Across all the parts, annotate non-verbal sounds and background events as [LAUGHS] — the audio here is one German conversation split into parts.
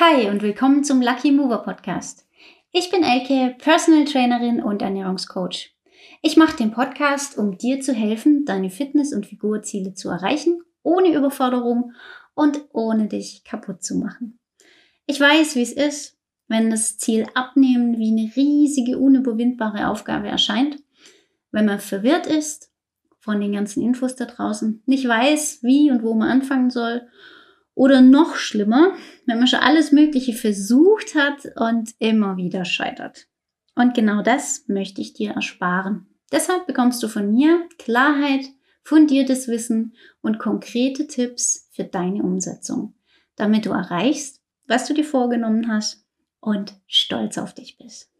Hi und willkommen zum Lucky Mover Podcast. Ich bin Elke, Personal Trainerin und Ernährungscoach. Ich mache den Podcast, um dir zu helfen, deine Fitness- und Figurziele zu erreichen, ohne Überforderung und ohne dich kaputt zu machen. Ich weiß, wie es ist, wenn das Ziel Abnehmen wie eine riesige, unüberwindbare Aufgabe erscheint, wenn man verwirrt ist von den ganzen Infos da draußen, nicht weiß, wie und wo man anfangen soll oder noch schlimmer, wenn man schon alles Mögliche versucht hat und immer wieder scheitert. Und genau das möchte ich dir ersparen. Deshalb bekommst du von mir Klarheit, fundiertes Wissen und konkrete Tipps für deine Umsetzung, damit du erreichst, was du dir vorgenommen hast und stolz auf dich bist.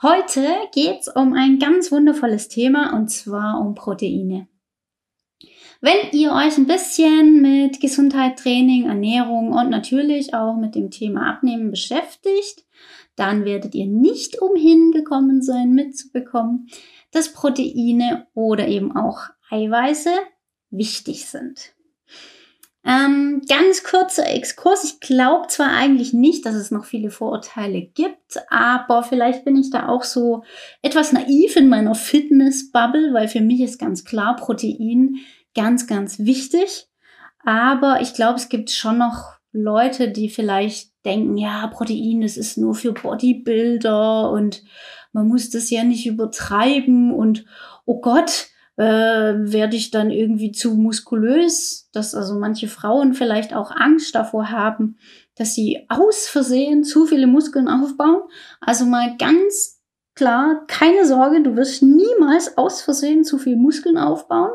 Heute geht es um ein ganz wundervolles Thema und zwar um Proteine. Wenn ihr euch ein bisschen mit Gesundheit, Training, Ernährung und natürlich auch mit dem Thema Abnehmen beschäftigt, dann werdet ihr nicht umhin gekommen sein, mitzubekommen, dass Proteine oder eben auch Eiweiße wichtig sind. Ähm, ganz kurzer Exkurs. Ich glaube zwar eigentlich nicht, dass es noch viele Vorurteile gibt, aber vielleicht bin ich da auch so etwas naiv in meiner Fitness-Bubble, weil für mich ist ganz klar, Protein ganz, ganz wichtig. Aber ich glaube, es gibt schon noch Leute, die vielleicht denken, ja, Protein, das ist nur für Bodybuilder und man muss das ja nicht übertreiben und oh Gott, äh, werde ich dann irgendwie zu muskulös, dass also manche Frauen vielleicht auch Angst davor haben, dass sie aus Versehen zu viele Muskeln aufbauen. Also mal ganz klar, keine Sorge, du wirst niemals aus Versehen zu viel Muskeln aufbauen.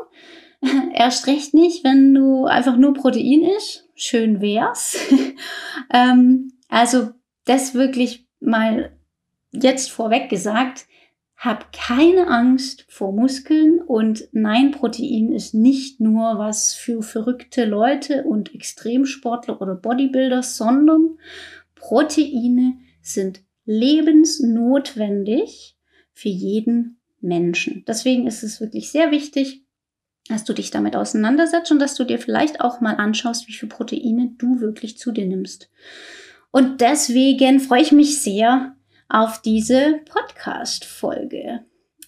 [LAUGHS] Erst recht nicht, wenn du einfach nur Protein isst. Schön wär's. [LAUGHS] ähm, also das wirklich mal jetzt vorweg gesagt. Hab keine Angst vor Muskeln und nein, Protein ist nicht nur was für verrückte Leute und Extremsportler oder Bodybuilder, sondern Proteine sind lebensnotwendig für jeden Menschen. Deswegen ist es wirklich sehr wichtig, dass du dich damit auseinandersetzt und dass du dir vielleicht auch mal anschaust, wie viel Proteine du wirklich zu dir nimmst. Und deswegen freue ich mich sehr auf diese Podcast-Folge.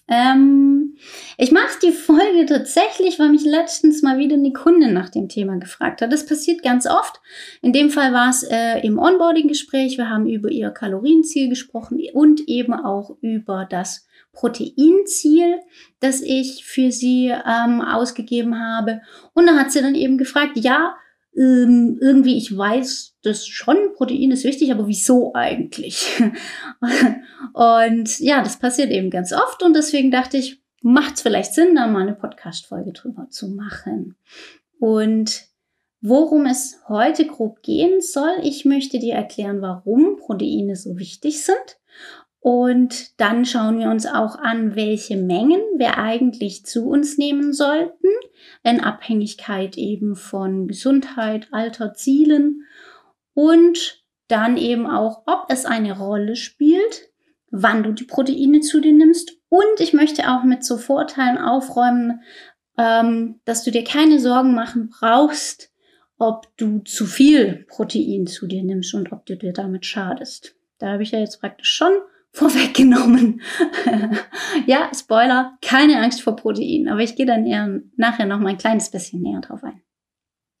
Ähm, ich mache die Folge tatsächlich, weil mich letztens mal wieder eine Kundin nach dem Thema gefragt hat. Das passiert ganz oft. In dem Fall war es äh, im Onboarding-Gespräch. Wir haben über ihr Kalorienziel gesprochen und eben auch über das Proteinziel, das ich für sie ähm, ausgegeben habe. Und da hat sie dann eben gefragt, ja, ähm, irgendwie, ich weiß das schon, Protein ist wichtig, aber wieso eigentlich? [LAUGHS] und ja, das passiert eben ganz oft und deswegen dachte ich, macht es vielleicht Sinn, da mal eine Podcast-Folge drüber zu machen. Und worum es heute grob gehen soll, ich möchte dir erklären, warum Proteine so wichtig sind und dann schauen wir uns auch an, welche Mengen wir eigentlich zu uns nehmen sollten, in Abhängigkeit eben von Gesundheit, Alter, Zielen und dann eben auch, ob es eine Rolle spielt, wann du die Proteine zu dir nimmst. Und ich möchte auch mit so Vorteilen aufräumen, ähm, dass du dir keine Sorgen machen brauchst, ob du zu viel Protein zu dir nimmst und ob du dir damit schadest. Da habe ich ja jetzt praktisch schon vorweggenommen. [LAUGHS] ja, Spoiler, keine Angst vor Protein, aber ich gehe dann eher nachher noch mal ein kleines bisschen näher drauf ein.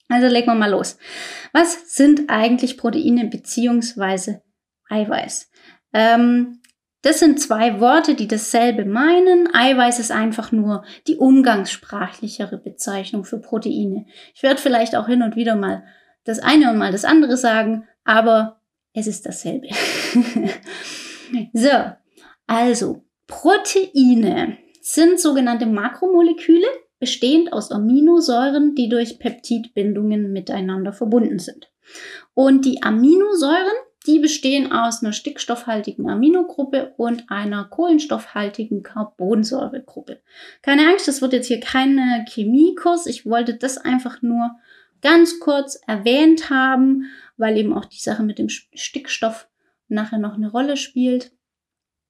Also legen wir mal los. Was sind eigentlich Proteine beziehungsweise Eiweiß? Ähm, das sind zwei Worte, die dasselbe meinen. Eiweiß ist einfach nur die umgangssprachlichere Bezeichnung für Proteine. Ich werde vielleicht auch hin und wieder mal das eine und mal das andere sagen, aber es ist dasselbe. [LAUGHS] [LAUGHS] So, also Proteine sind sogenannte Makromoleküle, bestehend aus Aminosäuren, die durch Peptidbindungen miteinander verbunden sind. Und die Aminosäuren, die bestehen aus einer stickstoffhaltigen Aminogruppe und einer kohlenstoffhaltigen Carbonsäuregruppe. Keine Angst, das wird jetzt hier kein Chemiekurs. Ich wollte das einfach nur ganz kurz erwähnt haben, weil eben auch die Sache mit dem Stickstoff nachher noch eine Rolle spielt.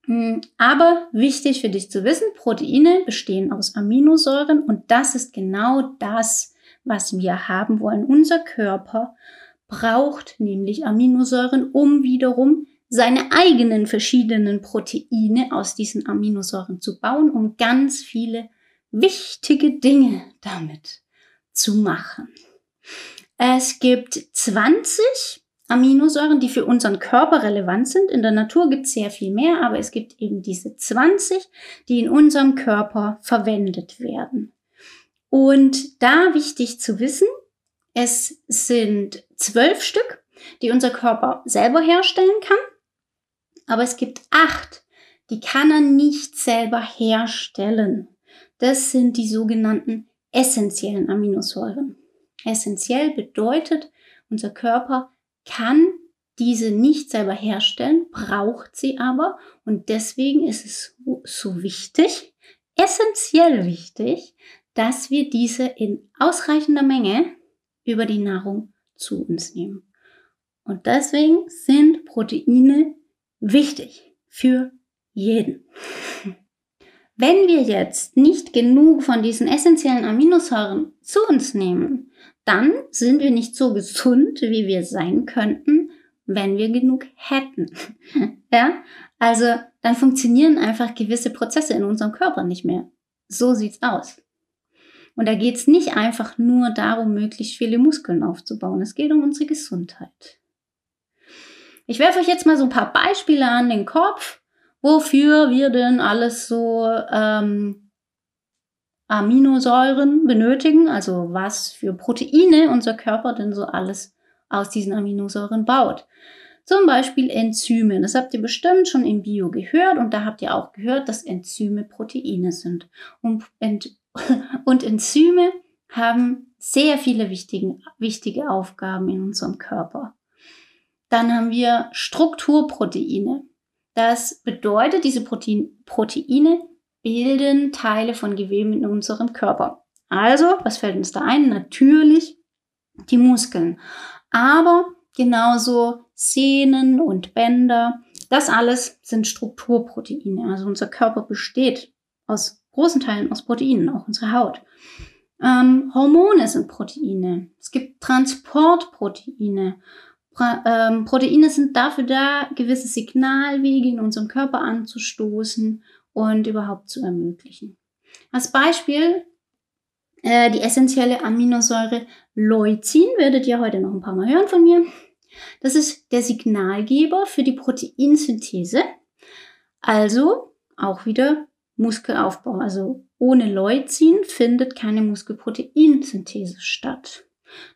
Hm, aber wichtig für dich zu wissen, Proteine bestehen aus Aminosäuren und das ist genau das, was wir haben wollen. Unser Körper braucht nämlich Aminosäuren, um wiederum seine eigenen verschiedenen Proteine aus diesen Aminosäuren zu bauen, um ganz viele wichtige Dinge damit zu machen. Es gibt 20 Aminosäuren, die für unseren Körper relevant sind. In der Natur gibt es sehr viel mehr, aber es gibt eben diese 20, die in unserem Körper verwendet werden. Und da wichtig zu wissen, es sind zwölf Stück, die unser Körper selber herstellen kann. Aber es gibt acht, die kann er nicht selber herstellen. Das sind die sogenannten essentiellen Aminosäuren. Essentiell bedeutet, unser Körper kann diese nicht selber herstellen, braucht sie aber und deswegen ist es so wichtig, essentiell wichtig, dass wir diese in ausreichender Menge über die Nahrung zu uns nehmen. Und deswegen sind Proteine wichtig für jeden. Wenn wir jetzt nicht genug von diesen essentiellen Aminosäuren zu uns nehmen, dann sind wir nicht so gesund, wie wir sein könnten, wenn wir genug hätten. [LAUGHS] ja? Also dann funktionieren einfach gewisse Prozesse in unserem Körper nicht mehr. So sieht's aus. Und da geht's nicht einfach nur darum, möglichst viele Muskeln aufzubauen. Es geht um unsere Gesundheit. Ich werfe euch jetzt mal so ein paar Beispiele an den Kopf, wofür wir denn alles so ähm, Aminosäuren benötigen, also was für Proteine unser Körper denn so alles aus diesen Aminosäuren baut. Zum Beispiel Enzyme. Das habt ihr bestimmt schon im Bio gehört und da habt ihr auch gehört, dass Enzyme Proteine sind. Und, [LAUGHS] und Enzyme haben sehr viele wichtigen, wichtige Aufgaben in unserem Körper. Dann haben wir Strukturproteine. Das bedeutet, diese Protein, Proteine bilden Teile von Geweben in unserem Körper. Also, was fällt uns da ein? Natürlich die Muskeln. Aber genauso Sehnen und Bänder. Das alles sind Strukturproteine. Also unser Körper besteht aus großen Teilen aus Proteinen, auch unsere Haut. Ähm, Hormone sind Proteine. Es gibt Transportproteine. Ähm, Proteine sind dafür da, gewisse Signalwege in unserem Körper anzustoßen und überhaupt zu ermöglichen. Als Beispiel äh, die essentielle Aminosäure Leucin, werdet ihr heute noch ein paar Mal hören von mir. Das ist der Signalgeber für die Proteinsynthese. Also auch wieder Muskelaufbau. Also ohne Leucin findet keine Muskelproteinsynthese statt.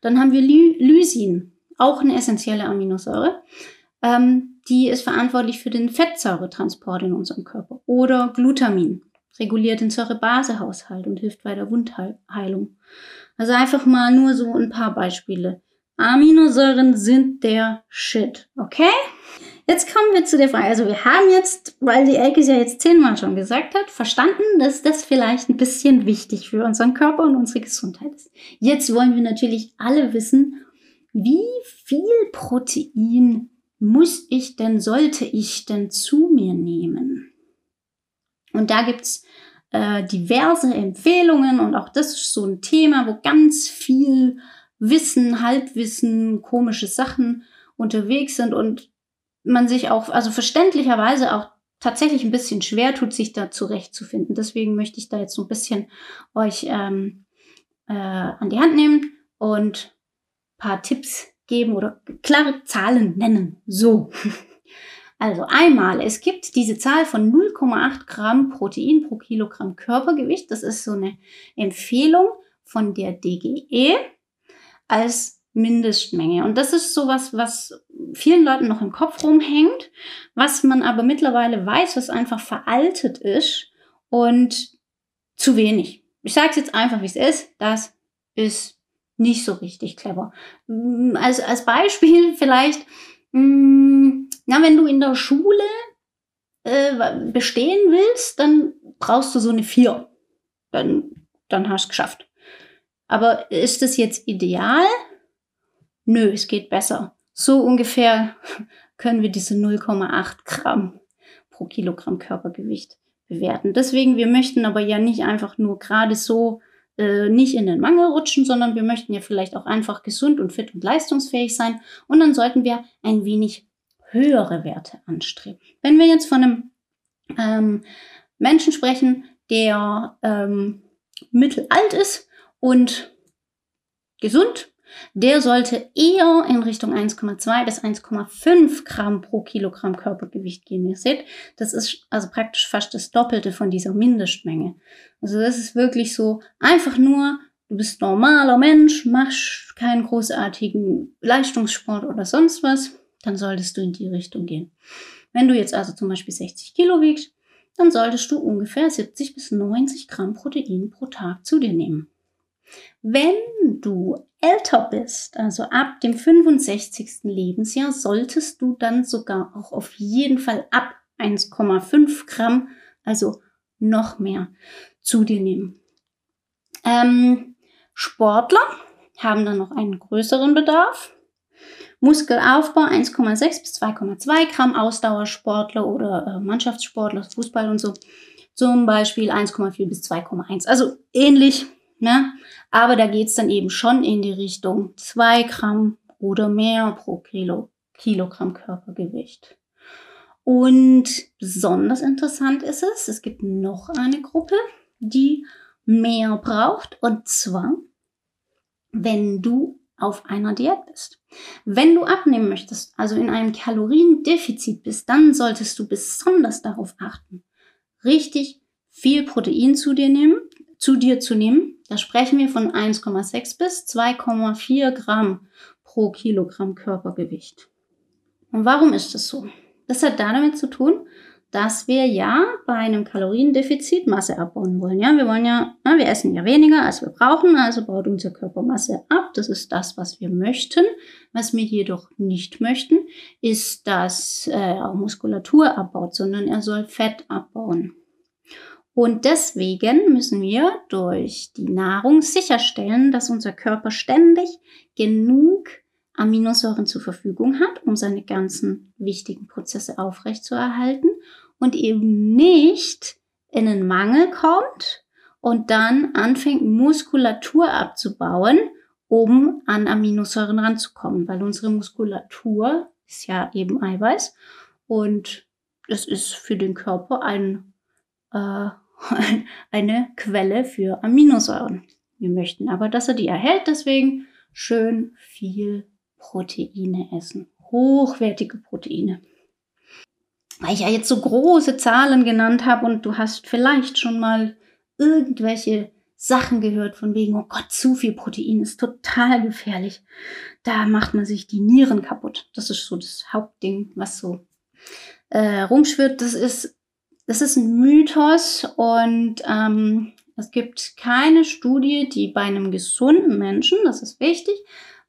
Dann haben wir Lysin, auch eine essentielle Aminosäure. Ähm, die ist verantwortlich für den Fettsäuretransport in unserem Körper. Oder Glutamin, reguliert den Säurebasehaushalt und hilft bei der Wundheilung. Also einfach mal nur so ein paar Beispiele. Aminosäuren sind der Shit, okay? Jetzt kommen wir zu der Frage. Also wir haben jetzt, weil die Elke es ja jetzt zehnmal schon gesagt hat, verstanden, dass das vielleicht ein bisschen wichtig für unseren Körper und unsere Gesundheit ist. Jetzt wollen wir natürlich alle wissen, wie viel Protein muss ich denn, sollte ich denn zu mir nehmen? Und da gibt's äh, diverse Empfehlungen und auch das ist so ein Thema, wo ganz viel Wissen, Halbwissen, komische Sachen unterwegs sind und man sich auch, also verständlicherweise auch tatsächlich ein bisschen schwer tut, sich da zurechtzufinden. Deswegen möchte ich da jetzt so ein bisschen euch ähm, äh, an die Hand nehmen und paar Tipps geben oder klare Zahlen nennen. So. Also einmal, es gibt diese Zahl von 0,8 Gramm Protein pro Kilogramm Körpergewicht. Das ist so eine Empfehlung von der DGE als Mindestmenge. Und das ist sowas, was vielen Leuten noch im Kopf rumhängt, was man aber mittlerweile weiß, was einfach veraltet ist und zu wenig. Ich sage es jetzt einfach, wie es ist. Das ist nicht so richtig clever. Mm, als, als Beispiel [LAUGHS] vielleicht, mh, mm, na, wenn du in der Schule äh, bestehen willst, dann brauchst du so eine 4. Dann, dann hast du es geschafft. Aber ist das jetzt ideal? Nö, es geht besser. So ungefähr [LAUGHS] können wir diese 0,8 Gramm pro Kilogramm Körpergewicht bewerten. Deswegen, wir möchten aber ja nicht einfach nur gerade so äh, nicht in den Mangel rutschen, sondern wir möchten ja vielleicht auch einfach gesund und fit und leistungsfähig sein. Und dann sollten wir ein wenig höhere Werte anstreben. Wenn wir jetzt von einem ähm, Menschen sprechen, der ähm, mittelalt ist und gesund, der sollte eher in Richtung 1,2 bis 1,5 Gramm pro Kilogramm Körpergewicht gehen. Ihr seht, das ist also praktisch fast das Doppelte von dieser Mindestmenge. Also das ist wirklich so einfach nur, du bist normaler Mensch, machst keinen großartigen Leistungssport oder sonst was, dann solltest du in die Richtung gehen. Wenn du jetzt also zum Beispiel 60 Kilo wiegst, dann solltest du ungefähr 70 bis 90 Gramm Protein pro Tag zu dir nehmen. Wenn du älter bist, also ab dem 65. Lebensjahr, solltest du dann sogar auch auf jeden Fall ab 1,5 Gramm, also noch mehr, zu dir nehmen. Ähm, Sportler haben dann noch einen größeren Bedarf. Muskelaufbau 1,6 bis 2,2 Gramm, Ausdauersportler oder äh, Mannschaftssportler, Fußball und so, zum Beispiel 1,4 bis 2,1. Also ähnlich, ne? aber da geht es dann eben schon in die Richtung 2 Gramm oder mehr pro Kilo, Kilogramm Körpergewicht. Und besonders interessant ist es, es gibt noch eine Gruppe, die mehr braucht. Und zwar, wenn du auf einer Diät bist. Wenn du abnehmen möchtest, also in einem Kaloriendefizit bist, dann solltest du besonders darauf achten, richtig viel Protein zu dir nehmen, zu dir zu nehmen. Da sprechen wir von 1,6 bis 2,4 Gramm pro Kilogramm Körpergewicht. Und warum ist das so? Das hat damit zu tun, dass wir ja bei einem Kaloriendefizit Masse abbauen wollen. Ja, wir wollen ja, na, wir essen ja weniger, als wir brauchen, also baut unser Körper Masse ab. Das ist das, was wir möchten. Was wir jedoch nicht möchten, ist, dass äh, Muskulatur abbaut, sondern er soll Fett abbauen. Und deswegen müssen wir durch die Nahrung sicherstellen, dass unser Körper ständig genug Aminosäuren zur Verfügung hat, um seine ganzen wichtigen Prozesse aufrechtzuerhalten und eben nicht in einen Mangel kommt und dann anfängt, Muskulatur abzubauen, um an Aminosäuren ranzukommen, weil unsere Muskulatur ist ja eben Eiweiß und das ist für den Körper ein, äh, [LAUGHS] eine Quelle für Aminosäuren. Wir möchten aber, dass er die erhält, deswegen schön viel Proteine essen. Hochwertige Proteine weil ich ja jetzt so große Zahlen genannt habe und du hast vielleicht schon mal irgendwelche Sachen gehört von wegen, oh Gott, zu viel Protein ist total gefährlich. Da macht man sich die Nieren kaputt. Das ist so das Hauptding, was so äh, rumschwirrt. Das ist, das ist ein Mythos und ähm, es gibt keine Studie, die bei einem gesunden Menschen, das ist wichtig,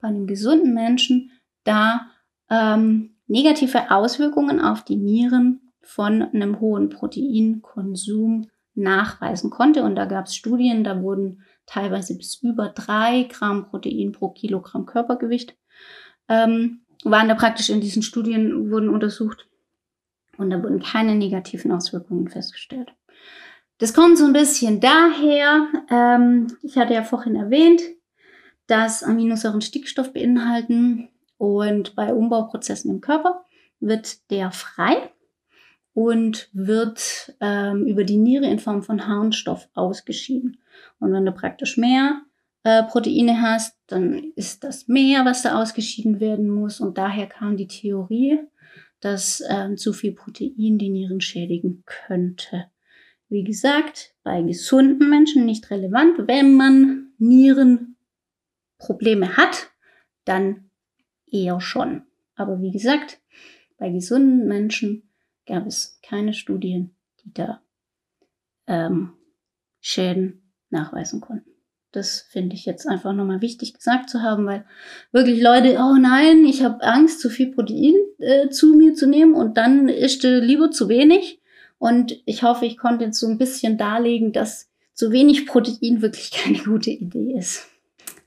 bei einem gesunden Menschen da ähm, negative Auswirkungen auf die Nieren von einem hohen Proteinkonsum nachweisen konnte. Und da gab es Studien, da wurden teilweise bis über drei Gramm Protein pro Kilogramm Körpergewicht ähm, waren da praktisch in diesen Studien wurden untersucht und da wurden keine negativen Auswirkungen festgestellt. Das kommt so ein bisschen daher, ähm, ich hatte ja vorhin erwähnt, dass Aminosäuren Stickstoff beinhalten und bei Umbauprozessen im Körper wird der frei und wird ähm, über die Niere in Form von Harnstoff ausgeschieden. Und wenn du praktisch mehr äh, Proteine hast, dann ist das mehr, was da ausgeschieden werden muss. Und daher kam die Theorie, dass ähm, zu viel Protein die Nieren schädigen könnte. Wie gesagt, bei gesunden Menschen nicht relevant. Wenn man Nierenprobleme hat, dann eher schon. Aber wie gesagt, bei gesunden Menschen gab es keine Studien, die da ähm, Schäden nachweisen konnten. Das finde ich jetzt einfach nochmal wichtig gesagt zu haben, weil wirklich Leute, oh nein, ich habe Angst, zu viel Protein äh, zu mir zu nehmen und dann ist lieber zu wenig. Und ich hoffe, ich konnte jetzt so ein bisschen darlegen, dass zu wenig Protein wirklich [LAUGHS] keine gute Idee ist.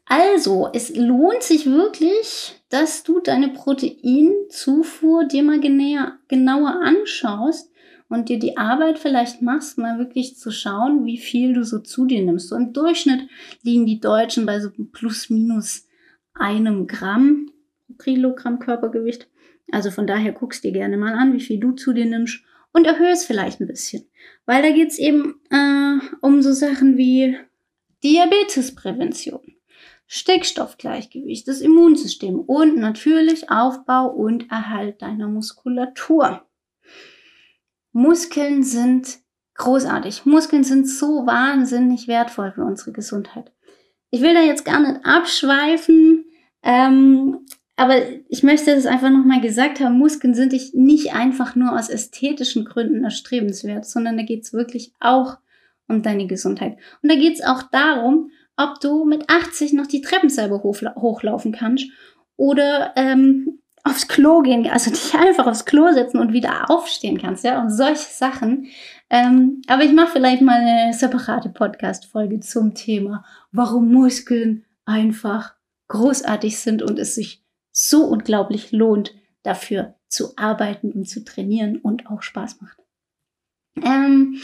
Also, es lohnt sich wirklich, dass du deine Proteinzufuhr dir mal genäher, genauer anschaust und dir die Arbeit vielleicht machst, mal wirklich zu schauen, wie viel du so zu dir nimmst. So im Durchschnitt liegen die Deutschen bei so plus minus einem Gramm Kilogramm Körpergewicht. Also von daher guckst dir gerne mal an, wie viel du zu dir nimmst und erhöhe es vielleicht ein bisschen. Weil da geht es eben äh, um so Sachen wie Diabetesprävention, Stickstoffgleichgewicht, das Immunsystem und natürlich Aufbau und Erhalt deiner Muskulatur. Muskeln sind großartig. Muskeln sind so wahnsinnig wertvoll für unsere Gesundheit. Ich will da jetzt gar nicht abschweifen, ähm, aber ich möchte das einfach nochmal gesagt haben, Muskeln sind nicht einfach nur aus ästhetischen Gründen erstrebenswert, sondern da geht es wirklich auch um deine Gesundheit. Und da geht es auch darum, ob du mit 80 noch die Treppen selber hochlaufen kannst oder ähm, aufs Klo gehen, also dich einfach aufs Klo setzen und wieder aufstehen kannst, ja, und solche Sachen. Ähm, aber ich mache vielleicht mal eine separate Podcast-Folge zum Thema, warum Muskeln einfach großartig sind und es sich so unglaublich lohnt, dafür zu arbeiten und zu trainieren und auch Spaß macht. Ähm,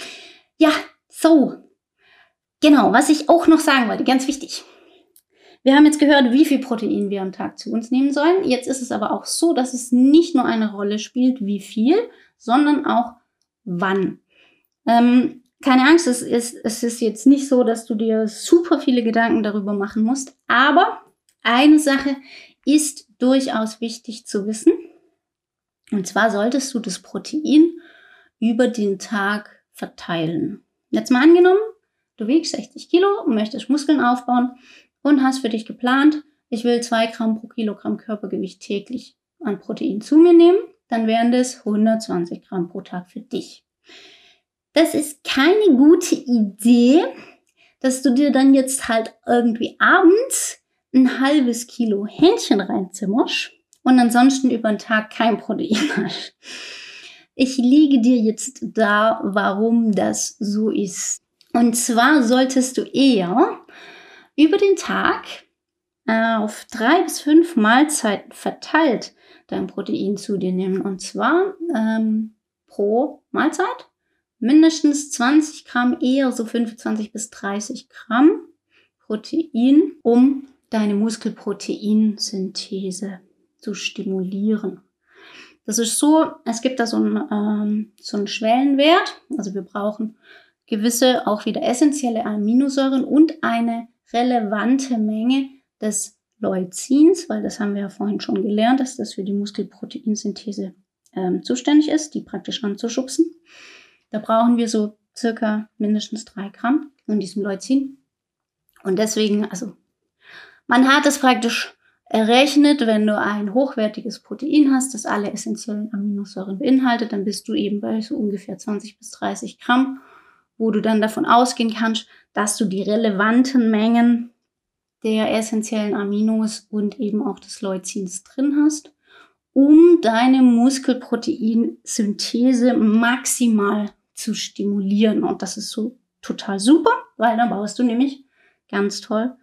ja, so. Genau, was ich auch noch sagen wollte, ganz wichtig. Wir haben jetzt gehört, wie viel Protein wir am Tag zu uns nehmen sollen. Jetzt ist es aber auch so, dass es nicht nur eine Rolle spielt, wie viel, sondern auch wann. Ähm, keine Angst, es ist, es ist jetzt nicht so, dass du dir super viele Gedanken darüber machen musst. Aber eine Sache ist durchaus wichtig zu wissen. Und zwar solltest du das Protein über den Tag verteilen. Jetzt mal angenommen, du wiegst 60 Kilo und möchtest Muskeln aufbauen und hast für dich geplant, ich will 2 Gramm pro Kilogramm Körpergewicht täglich an Protein zu mir nehmen, dann wären das 120 Gramm pro Tag für dich. Das ist keine gute Idee, dass du dir dann jetzt halt irgendwie abends ein halbes Kilo Hähnchen reinzimmerst und ansonsten über den Tag kein Protein [LAUGHS] hast. Ich liege dir jetzt da, warum das so ist. Und zwar solltest du eher über den Tag äh, auf drei bis fünf Mahlzeiten verteilt dein Protein zu dir nehmen. Und zwar ähm, pro Mahlzeit mindestens 20 Gramm, eher so 25 bis 30 Gramm Protein, um deine Muskelproteinsynthese zu stimulieren. Das ist so, es gibt da so einen, ähm, so einen Schwellenwert. Also wir brauchen gewisse, auch wieder essentielle Aminosäuren und eine relevante Menge des Leucins, weil das haben wir ja vorhin schon gelernt, dass das für die Muskelproteinsynthese ähm, zuständig ist, die praktisch anzuschubsen. Da brauchen wir so circa mindestens drei Gramm von diesem Leucin. Und deswegen, also man hat es praktisch errechnet, wenn du ein hochwertiges Protein hast, das alle essentiellen Aminosäuren beinhaltet, dann bist du eben bei so ungefähr 20 bis 30 Gramm, wo du dann davon ausgehen kannst, dass du die relevanten Mengen der essentiellen Aminos und eben auch des Leucins drin hast, um deine Muskelproteinsynthese maximal zu stimulieren. Und das ist so total super, weil dann baust du nämlich ganz toll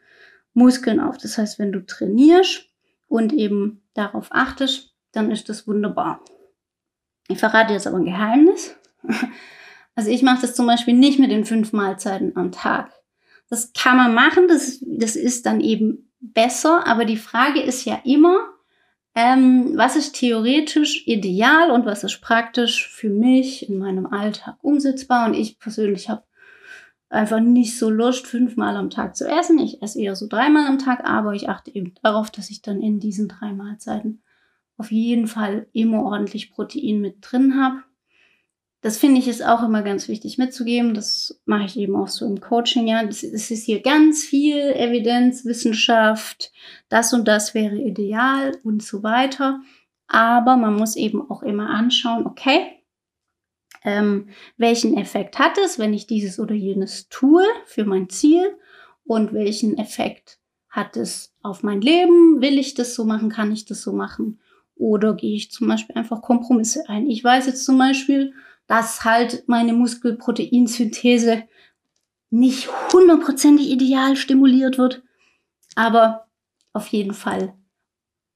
Muskeln auf. Das heißt, wenn du trainierst und eben darauf achtest, dann ist das wunderbar. Ich verrate jetzt aber ein Geheimnis. Also ich mache das zum Beispiel nicht mit den fünf Mahlzeiten am Tag. Das kann man machen, das, das ist dann eben besser, aber die Frage ist ja immer, ähm, was ist theoretisch ideal und was ist praktisch für mich in meinem Alltag umsetzbar. Und ich persönlich habe einfach nicht so Lust, fünfmal am Tag zu essen. Ich esse eher so dreimal am Tag, aber ich achte eben darauf, dass ich dann in diesen drei Mahlzeiten auf jeden Fall immer ordentlich Protein mit drin habe. Das finde ich ist auch immer ganz wichtig mitzugeben. Das mache ich eben auch so im Coaching. Ja, es ist hier ganz viel Evidenz, Wissenschaft. Das und das wäre ideal und so weiter. Aber man muss eben auch immer anschauen, okay, ähm, welchen Effekt hat es, wenn ich dieses oder jenes tue für mein Ziel und welchen Effekt hat es auf mein Leben? Will ich das so machen? Kann ich das so machen? Oder gehe ich zum Beispiel einfach Kompromisse ein? Ich weiß jetzt zum Beispiel, dass halt meine Muskelproteinsynthese nicht hundertprozentig ideal stimuliert wird, aber auf jeden Fall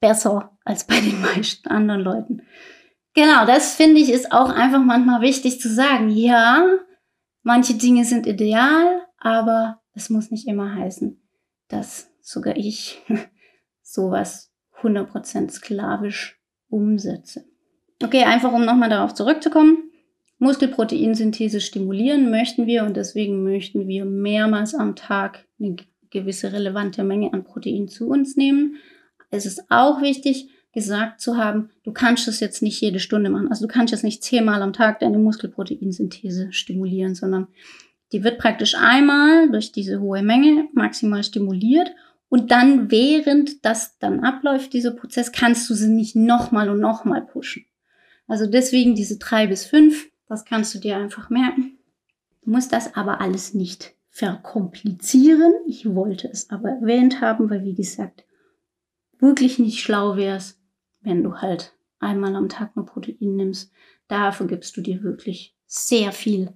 besser als bei den [LAUGHS] meisten anderen Leuten. Genau, das finde ich ist auch einfach manchmal wichtig zu sagen. Ja, manche Dinge sind ideal, aber es muss nicht immer heißen, dass sogar ich [LAUGHS] sowas 100% sklavisch umsetze. Okay, einfach um nochmal darauf zurückzukommen. Muskelproteinsynthese stimulieren möchten wir und deswegen möchten wir mehrmals am Tag eine gewisse relevante Menge an Protein zu uns nehmen. Es ist auch wichtig, gesagt zu haben, du kannst das jetzt nicht jede Stunde machen. Also du kannst jetzt nicht zehnmal am Tag deine Muskelproteinsynthese stimulieren, sondern die wird praktisch einmal durch diese hohe Menge maximal stimuliert und dann, während das dann abläuft, dieser Prozess, kannst du sie nicht nochmal und nochmal pushen. Also deswegen diese drei bis fünf, das kannst du dir einfach merken. Du musst das aber alles nicht verkomplizieren. Ich wollte es aber erwähnt haben, weil wie gesagt, wirklich nicht schlau wär's, wenn du halt einmal am Tag nur Protein nimmst. Dafür gibst du dir wirklich sehr viel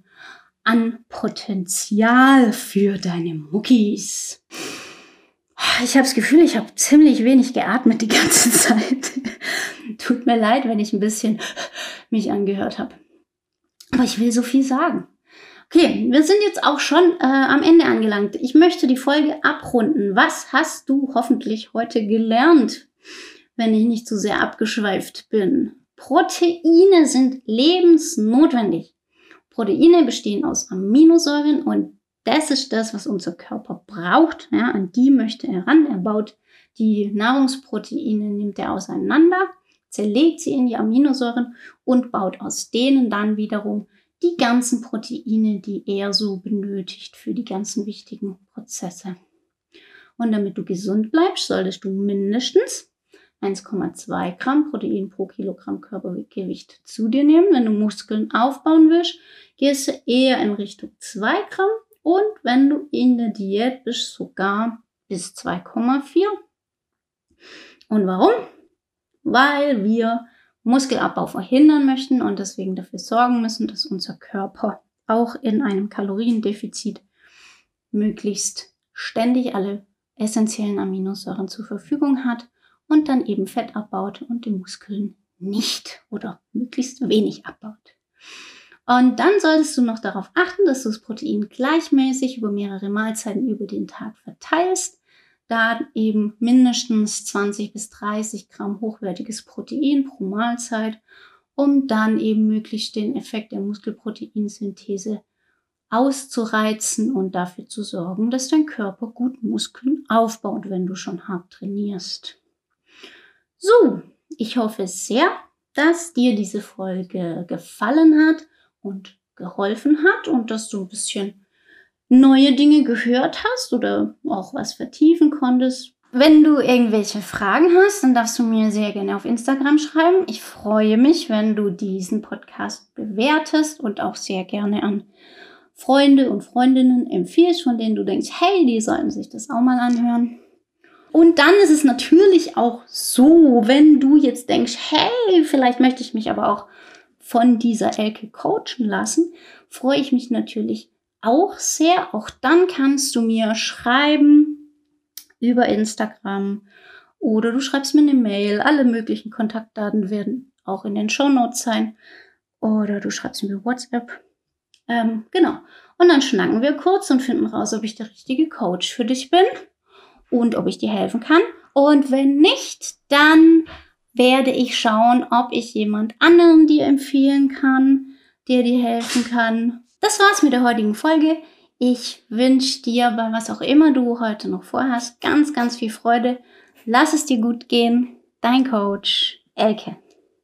an Potenzial für deine Muckis. Ich habe das Gefühl, ich habe ziemlich wenig geatmet die ganze [LAUGHS] Zeit. Tut mir leid, wenn ich ein bisschen mich angehört habe. Aber ich will so viel sagen. Okay, wir sind jetzt auch schon äh, am Ende angelangt. Ich möchte die Folge abrunden. Was hast du hoffentlich heute gelernt, wenn ich nicht zu sehr abgeschweift bin? Proteine sind lebensnotwendig. Proteine bestehen aus Aminosäuren und das ist das, was unser Körper braucht. Ja, an die möchte er ran. Er baut die Nahrungsproteine, nimmt er auseinander, zerlegt sie in die Aminosäuren und baut aus denen dann wiederum die ganzen Proteine, die er so benötigt für die ganzen wichtigen Prozesse. Und damit du gesund bleibst, solltest du mindestens 1,2 Gramm Protein pro Kilogramm Körpergewicht zu dir nehmen. Wenn du Muskeln aufbauen willst, gehst du eher in Richtung 2 Gramm und wenn du in der Diät bist, sogar bis 2,4. Und warum? Weil wir Muskelabbau verhindern möchten und deswegen dafür sorgen müssen, dass unser Körper auch in einem Kaloriendefizit möglichst ständig alle essentiellen Aminosäuren zur Verfügung hat und dann eben Fett abbaut und die Muskeln nicht oder möglichst wenig abbaut. Und dann solltest du noch darauf achten, dass du das Protein gleichmäßig über mehrere Mahlzeiten über den Tag verteilst. Da eben mindestens 20 bis 30 Gramm hochwertiges Protein pro Mahlzeit, um dann eben möglichst den Effekt der Muskelproteinsynthese auszureizen und dafür zu sorgen, dass dein Körper gut Muskeln aufbaut, wenn du schon hart trainierst. So, ich hoffe sehr, dass dir diese Folge gefallen hat und geholfen hat und dass du ein bisschen neue Dinge gehört hast oder auch was vertiefen konntest. Wenn du irgendwelche Fragen hast, dann darfst du mir sehr gerne auf Instagram schreiben. Ich freue mich, wenn du diesen Podcast bewertest und auch sehr gerne an Freunde und Freundinnen empfiehlst, von denen du denkst, hey, die sollten sich das auch mal anhören. Und dann ist es natürlich auch so, wenn du jetzt denkst, hey, vielleicht möchte ich mich aber auch von dieser Elke coachen lassen, freue ich mich natürlich auch sehr. Auch dann kannst du mir schreiben über Instagram oder du schreibst mir eine Mail. Alle möglichen Kontaktdaten werden auch in den Show Notes sein. Oder du schreibst mir WhatsApp. Ähm, genau. Und dann schnacken wir kurz und finden raus, ob ich der richtige Coach für dich bin und ob ich dir helfen kann. Und wenn nicht, dann werde ich schauen, ob ich jemand anderen dir empfehlen kann, der dir helfen kann. Das war's mit der heutigen Folge. Ich wünsche dir bei was auch immer du heute noch vorhast, ganz, ganz viel Freude. Lass es dir gut gehen. Dein Coach, Elke.